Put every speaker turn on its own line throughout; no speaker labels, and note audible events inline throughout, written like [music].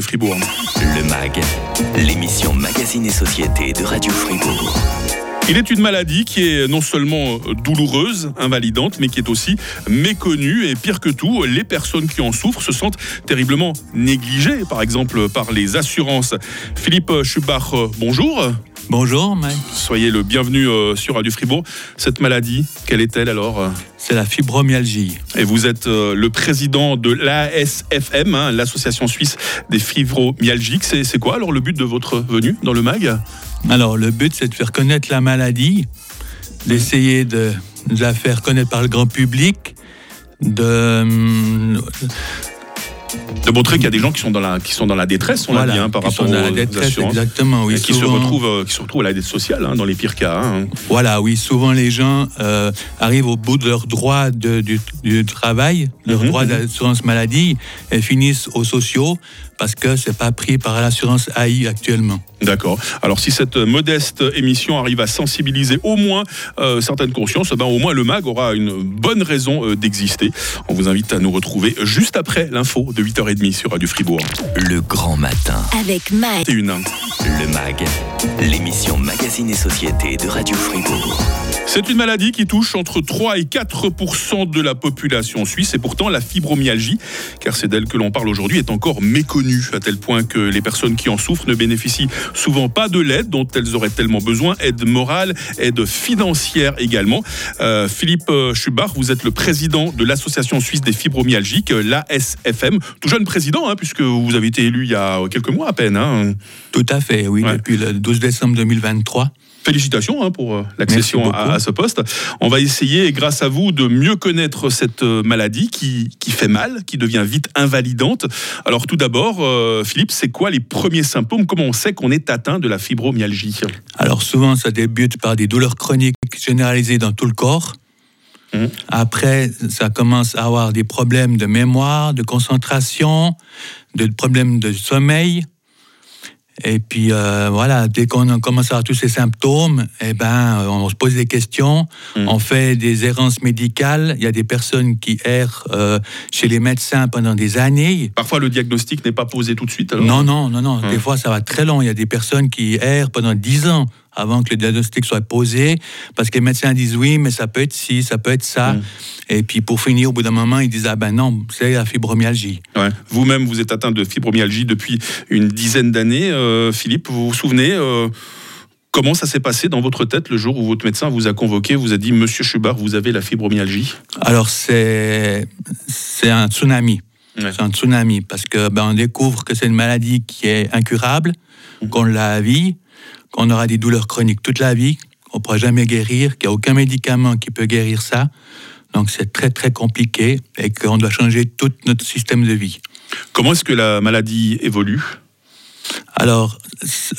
Fribourg.
Le MAG, l'émission Magazine et Société de Radio Fribourg.
Il est une maladie qui est non seulement douloureuse, invalidante, mais qui est aussi méconnue. Et pire que tout, les personnes qui en souffrent se sentent terriblement négligées, par exemple par les assurances. Philippe Schubach, bonjour.
Bonjour, Mike.
Soyez le bienvenu euh, sur Radio Fribourg. Cette maladie, quelle est-elle alors
C'est la fibromyalgie.
Et vous êtes euh, le président de l'ASFM, hein, l'Association suisse des fibromyalgiques. C'est quoi alors le but de votre venue dans le MAG?
Alors, le but, c'est de faire connaître la maladie, d'essayer de, de la faire connaître par le grand public, de hum,
de montrer qu'il y a des gens qui sont dans la, qui sont dans la détresse, on l'a
Voilà,
dit, hein, par rapport
sont dans
aux
la détresse,
assurances.
exactement, oui,
Et qui, se retrouvent, euh, qui se retrouvent à la dette sociale, hein, dans les pires cas. hein.
Voilà, oui, souvent les gens euh, arrivent au bout de leur droit de- du, du travail, leur
Mhm,
droit
mhm.
d'assurance maladie, et finissent aux sociaux parce que c'est pas pris par l'assurance AI actuellement.
D'accord. Alors si cette modeste émission arrive à sensibiliser au moins euh, certaines consciences, ben, au moins le MAG aura une bonne raison euh, d'exister. On vous invite à nous retrouver juste après l'info de 8h30 sur Radio Fribourg.
Le grand matin.
Avec Mike.
C'est une.
Le MAG, l'émission Magazine et Société de Radio Fribourg.
C'est une maladie qui touche entre 3 et 4% de la population suisse et pourtant la fibromyalgie, car c'est d'elle que l'on parle aujourd'hui, est encore méconnue à tel point que les personnes qui en souffrent ne bénéficient souvent pas de l'aide dont elles auraient tellement besoin, aide morale, aide financière également. Euh, Philippe euh, Schubach, vous êtes le président de l'Association suisse des fibromyalgiques, euh, l'ASFM, tout jeune président hein, puisque vous avez été élu il y a quelques mois à peine. hein.
Tout à fait, oui,
Ouais.
depuis le 12 décembre 2023.
Félicitations hein, pour euh, l'accession à, ce poste. On va essayer, grâce à vous, de mieux connaître cette euh, maladie qui, qui fait mal, qui devient vite invalidante. Alors tout d'abord, euh, Philippe, c'est quoi les premiers symptômes? Comment on sait qu'on est atteint de la fibromyalgie?
Alors souvent, ça débute par des douleurs chroniques généralisées dans tout le corps.
Mhm.
Après, ça commence à avoir des problèmes de mémoire, de concentration, de problèmes de sommeil. Et puis euh, voilà, dès qu'on commence à avoir tous ces symptômes, eh ben, on se pose des questions,
Mhm.
on fait des errances médicales. Il y a des personnes qui errent euh, chez les médecins pendant des années.
Parfois, le diagnostic n'est pas posé tout de suite. alors
Non, non, non, non.
Ouais.
Des fois, ça va très long. Il y a des personnes qui errent pendant 10 ans avant que le diagnostic soit posé, parce que les médecins disent oui, mais ça peut être ci, ça peut être ça.
Mm.
Et puis pour finir, au bout d'un moment, ils disent ah ben non, c'est la fibromyalgie.
Ouais. Vous-même, vous êtes atteint de fibromyalgie depuis une dizaine d'années. Euh, Philippe, vous vous souvenez euh, Comment ça s'est passé dans votre tête le jour où votre médecin vous a convoqué, vous a dit Monsieur Schubert, vous avez la fibromyalgie?
Alors c'est c'est un tsunami.
Ouais.
C'est un tsunami parce que ben, on découvre que c'est une maladie qui est incurable, qu'on l'a à vie, qu'on aura des douleurs chroniques toute la vie, qu'on ne pourra jamais guérir, qu'il n'y a aucun médicament qui peut guérir ça. Donc c'est très très compliqué et qu'on doit changer tout notre système de vie.
Comment est-ce que la maladie évolue?
Alors,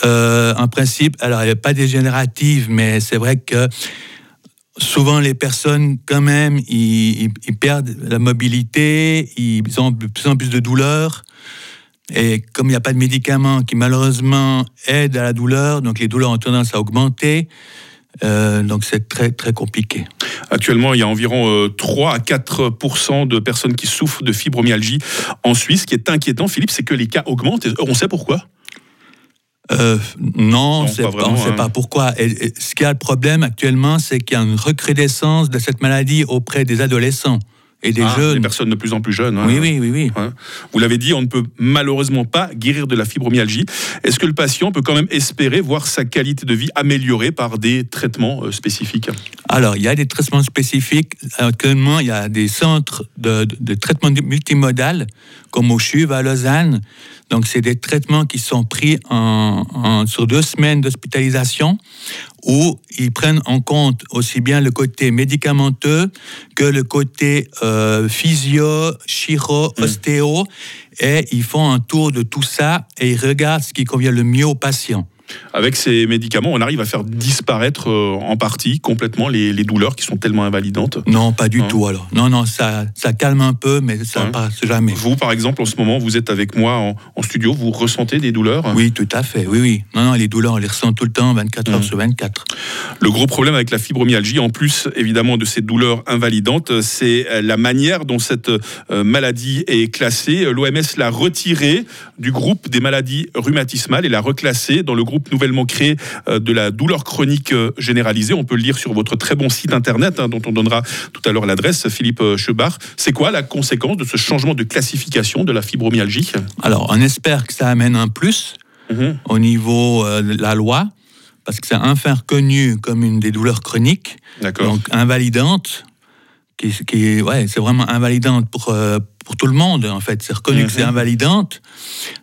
euh, en principe, alors elle n'est pas dégénérative, mais c'est vrai que souvent les personnes, quand même, ils, perdent la mobilité, ils ont de plus en plus de douleurs. Et comme il n'y a pas de médicaments qui malheureusement aident à la douleur, donc les douleurs ont tendance à augmenter. Euh, donc c'est très très compliqué.
Actuellement, il y a environ euh, 3 à 4% de personnes qui souffrent de fibromyalgie en Suisse. Ce qui est inquiétant, Philippe, c'est que les cas augmentent. Et on sait pourquoi?
Euh, non,
Non, pas
pas-
vraiment,
on ne sait
hein.
pas pourquoi. Et- et ce qui a le problème actuellement, c'est qu'il y a une recrudescence de cette maladie auprès des adolescents et des
Ah,
jeunes.
Les personnes de plus en plus jeunes. hein.
Oui, oui, oui, oui.
Ouais. Vous l'avez dit, on ne peut malheureusement pas guérir de la fibromyalgie. Est-ce que le patient peut quand même espérer voir sa qualité de vie améliorée par des traitements euh, spécifiques?
Alors, il y a des traitements spécifiques. Actuellement, il y a des centres de, de- de traitement multimodal, comme au CHUV à Lausanne. Donc, c'est des traitements qui sont pris en, en- sur deux semaines d'hospitalisation où ils prennent en compte aussi bien le côté médicamenteux que le côté euh, physio, chiro, ostéo. Et ils font un tour de tout ça et ils regardent ce qui convient le mieux au patient.
Avec ces médicaments, on arrive à faire disparaître euh, en partie complètement les, douleurs qui sont tellement invalidantes
Non, pas du tout alors. Non, non, ça, ça calme un peu, mais ça ne passe jamais.
Vous, par exemple, en ce moment, vous êtes avec moi en, studio, vous ressentez des douleurs?
Oui, tout à fait, oui, oui. Non, non, les douleurs, on les ressent tout le temps, 24 heures mmh. sur 24.
Le gros problème avec la fibromyalgie, en plus évidemment de ces douleurs invalidantes, c'est la manière dont cette euh, maladie est classée. L'OMS l'a retirée du groupe des maladies rhumatismales et l'a reclassée dans le groupe nouvellement créé euh, de la douleur chronique euh, généralisée. On peut le lire sur votre très bon site internet, hein, dont on donnera tout à l'heure l'adresse, Philippe Chebard. C'est quoi la conséquence de ce changement de classification de la fibromyalgie?
Alors, on espère que ça amène un plus mhm. au niveau de la loi parce que c'est enfin reconnu comme une des douleurs chroniques, donc invalidante, qui, qui ouais, c'est vraiment invalidante pour, euh, pour tout le monde, en fait. C'est reconnu que c'est mhm. invalidante.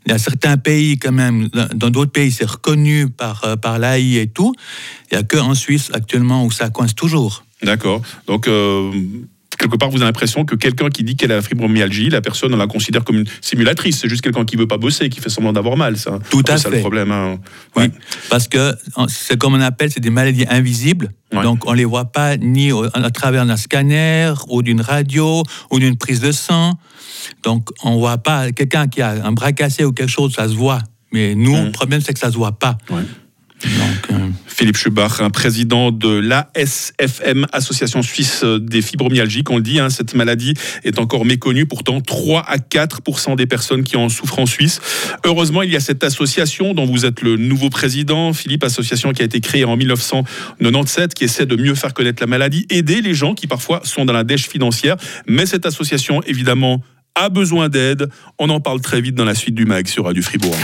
Il y a certains pays, quand même, dans d'autres pays, c'est reconnu par, euh, par l'AI et tout. Il n'y a qu'en Suisse, actuellement, où ça coince toujours.
D'accord. Donc, euh, quelque part, vous avez l'impression que quelqu'un qui dit qu'elle a la fibromyalgie, la personne, on la considère comme une simulatrice. C'est juste quelqu'un qui veut pas bosser, qui fait semblant d'avoir mal. Ça.
Tout à fait.
C'est le problème. Hein.
Oui, parce que c'est comme on appelle, c'est des maladies invisibles. Donc on les voit pas ni à travers un scanner ou d'une radio ou d'une prise de sang. Donc on voit pas quelqu'un qui a un bras cassé ou quelque chose, ça se voit. Mais nous, mmh. le problème c'est que ça se voit pas.
Euh, Philippe Schubach, un président de l'ASFM, Association Suisse des fibromyalgiques. On le dit, hein, cette maladie est encore méconnue. Pourtant, 3 à 4% des personnes qui en souffrent en Suisse. Heureusement, il y a cette association dont vous êtes le nouveau président, Philippe, association qui a été créée en 1997, qui essaie de mieux faire connaître la maladie, aider les gens qui parfois sont dans la dèche financière. Mais cette association, évidemment, a besoin d'aide. On en parle très vite dans la suite du MAG sur Radio Fribourg.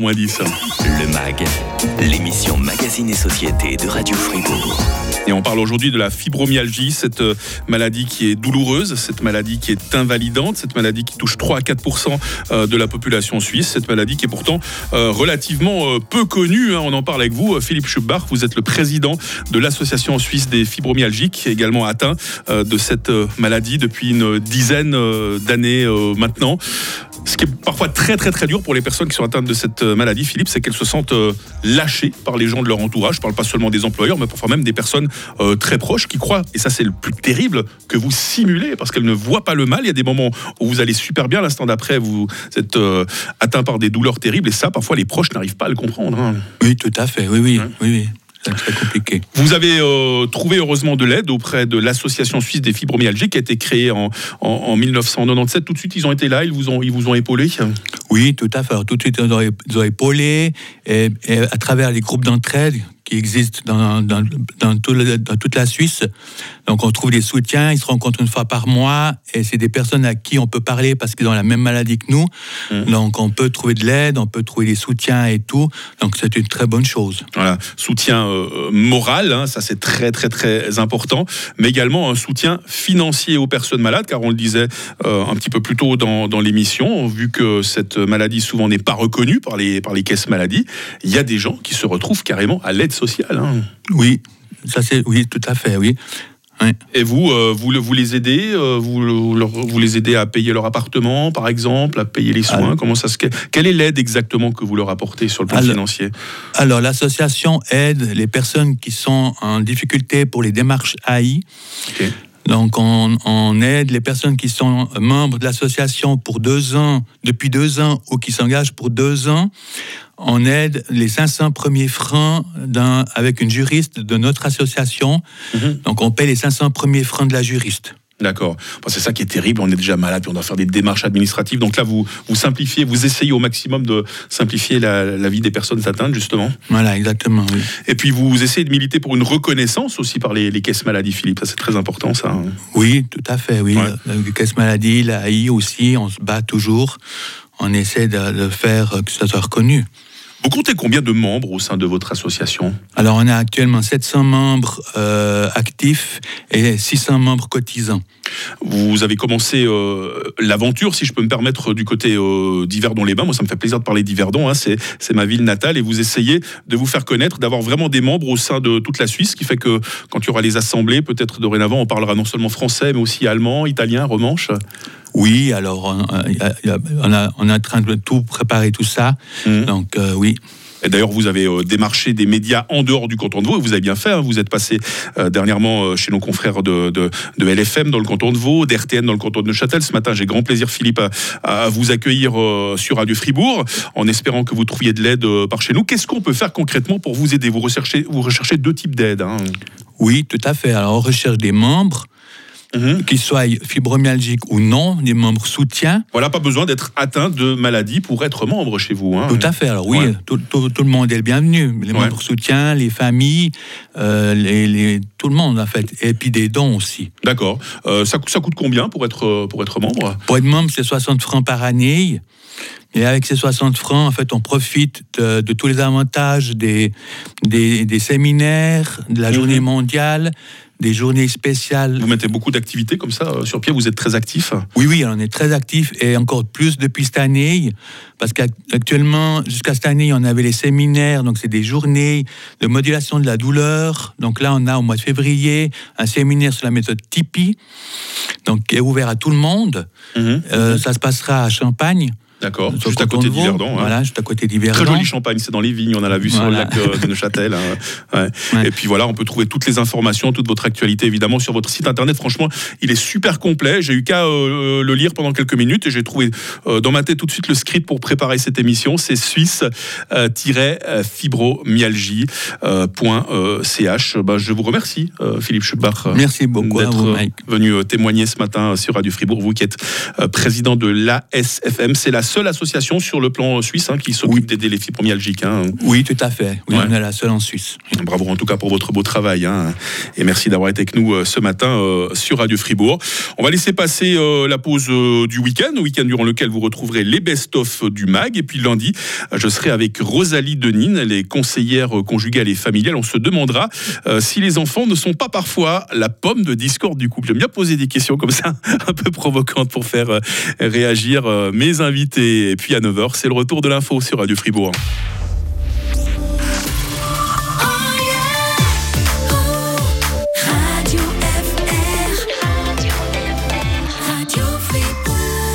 10.
Le MAG, l'émission Magazine et Société de Radio Fribourg.
Et on parle aujourd'hui de la fibromyalgie, cette euh, maladie qui est douloureuse, cette maladie qui est invalidante, cette maladie qui touche 3 à 4% euh, de la population suisse, cette maladie qui est pourtant euh, relativement peu connue. Hein. On en parle avec vous, Philippe Schubach, vous êtes le président de l'Association suisse des fibromyalgiques, également atteint de cette maladie depuis une dizaine d'années maintenant. Ce qui est parfois très très très dur pour les personnes qui sont atteintes de cette maladie, Philippe, c'est qu'elles se sentent lâchées par les gens de leur entourage. Je ne parle pas seulement des employeurs, mais parfois même des personnes euh, très proches qui croient, et ça c'est le plus terrible, que vous simulez parce qu'elles ne voient pas le mal. Il y a des moments où vous allez super bien, l'instant d'après, vous êtes euh, atteint par des douleurs terribles, et ça, parfois, les proches n'arrivent pas à le comprendre. Hein.
Oui, tout à fait, oui, oui, oui. oui. Très compliqué.
Vous avez euh, trouvé heureusement de l'aide auprès de l'Association suisse des fibromyalgiques qui a été créée en, en, 1997. Tout de suite, ils ont été là, ils vous ont, ils vous ont épaulé
Oui, tout à fait. Tout de suite, ils ont épaulé et à travers les groupes d'entraide qui existent dans, dans, dans, toute la Suisse. Donc on trouve des soutiens, ils se rencontrent une fois par mois et c'est des personnes à qui on peut parler parce qu'ils ont la même maladie que nous. Mmh. Donc on peut trouver de l'aide, on peut trouver des soutiens et tout. Donc c'est une très bonne chose.
Voilà, soutien euh, moral, hein, ça c'est très très très important, mais également un soutien financier aux personnes malades, car on le disait euh, un petit peu plus tôt dans, dans l'émission, vu que cette maladie souvent n'est pas reconnue par les, par les caisses maladies, il y a des gens qui se retrouvent carrément à l'aide sociale. Hein.
Oui, ça c'est oui, tout à fait, oui.
Et vous, euh, vous, vous, les aidez, euh, vous, vous, les aidez à payer leur appartement, par exemple, à payer les soins. Comment ça se Quelle est l'aide exactement que vous leur apportez sur le plan financier?
Alors, l'association aide les personnes qui sont en difficulté pour les démarches AI. Donc, on, on, aide les personnes qui sont membres de l'association pour deux ans, depuis deux ans, ou qui s'engagent pour deux ans on aide les 500 premiers francs avec une juriste de notre association. Mhm. Donc on paie les 500 premiers francs de la juriste.
D'accord. c'est ça qui est terrible. On est déjà malade, puis on doit faire des démarches administratives. Donc là, vous, vous simplifiez, vous essayez au maximum de simplifier la, vie des personnes atteintes, justement.
Voilà, exactement.
Et puis vous essayez de militer pour une reconnaissance aussi par les, caisses maladies, Philippe. Ça, c'est très important, ça. Hein.
Oui, tout à fait. Oui, les caisses maladies, la AI aussi, on se bat toujours. On essaie de, de faire que ça soit reconnu.
Vous comptez combien de membres au sein de votre association
Alors, on a actuellement 700 membres euh, actifs et 600 membres cotisants.
Vous avez commencé euh, l'aventure, si je peux me permettre, du côté euh, d'Yverdon-les-Bains. Moi, ça me fait plaisir de parler d'Yverdon. Hein. C'est, ma ville natale et vous essayez de vous faire connaître, d'avoir vraiment des membres au sein de toute la Suisse, ce qui fait que quand il y aura les assemblées, peut-être dorénavant, on parlera non seulement français, mais aussi allemand, italien, romanche.
Oui, alors on, est en train de tout préparer tout ça. Mmh. Donc euh, oui.
Et d'ailleurs, vous avez euh, démarché des médias en dehors du canton de Vaud, et vous avez bien fait. Hein. vous êtes passé euh, dernièrement chez nos confrères de, de, LFM dans le canton de Vaud, d'RTN dans le canton de Neuchâtel. Ce matin, j'ai grand plaisir, Philippe, à, vous accueillir sur Radio Fribourg, en espérant que vous trouviez de l'aide par chez nous. Qu'est-ce qu'on peut faire concrètement pour vous aider? Vous recherchez, vous recherchez deux types d'aide. Hein.
Oui, tout à fait. Alors, on recherche des membres Mhm. qu'ils soient fibromyalgiques ou non, des membres soutiens.
Voilà, pas besoin d'être atteint de maladie pour être membre chez vous. Hein.
Tout à fait. Alors oui, tout, le monde est le bienvenu. Les membres soutiens, les familles, euh, les, tout le monde en fait. Et puis des dons aussi.
D'accord. Euh, ça, ça, coûte combien pour être, pour être membre?
Pour être membre, c'est 60 francs par année. Et avec ces 60 francs, en fait, on profite de, tous les avantages des, des, séminaires, de la mhm. journée mondiale, des journées spéciales.
Vous mettez beaucoup d'activités comme ça euh, sur pied, vous êtes très actif
Oui, oui, on est très actif et encore plus depuis cette année, parce qu'actuellement, jusqu'à cette année, on avait les séminaires, donc c'est des journées de modulation de la douleur. Donc là, on a au mois de février un séminaire sur la méthode Tipeee, donc qui est ouvert à tout le monde. Mhm. Euh, ça se passera à Champagne.
D'accord, juste à côté d'Yverdon.
Hein. Voilà, juste à côté d'Yverdon.
Très joli champagne, c'est dans les vignes, on a la vue sur le lac euh, de Neuchâtel. Hein. Et puis voilà, on peut trouver toutes les informations, toute votre actualité évidemment sur votre site internet. Franchement, il est super complet. J'ai eu qu'à euh, le lire pendant quelques minutes et j'ai trouvé euh, dans ma tête tout de suite le script pour préparer cette émission. C'est suisse-fibromyalgie.ch. Bah, je vous remercie, Philippe Schubach.
Merci beaucoup d'être
venu témoigner ce matin sur Radio Fribourg. Vous qui êtes président de l'ASFM, c'est la seule association sur le plan suisse hein, qui s'occupe d'aider les fibromyalgiques. Hein.
Oui, tout à fait. Oui, on est la seule en Suisse.
Bravo en tout cas pour votre beau travail. Hein. Et merci d'avoir été avec nous euh, ce matin euh, sur Radio Fribourg. On va laisser passer euh, la pause du week-end, le week-end durant lequel vous retrouverez les best-of du MAG. Et puis lundi, je serai avec Rosalie Denine, les conseillères conjugales et familiales. On se demandera si les enfants ne sont pas parfois la pomme de discorde du couple. J'aime bien poser des questions comme ça, [laughs] un peu provocantes pour faire réagir mes Et puis à 9h, c'est le retour de l'info sur Radio Fribourg.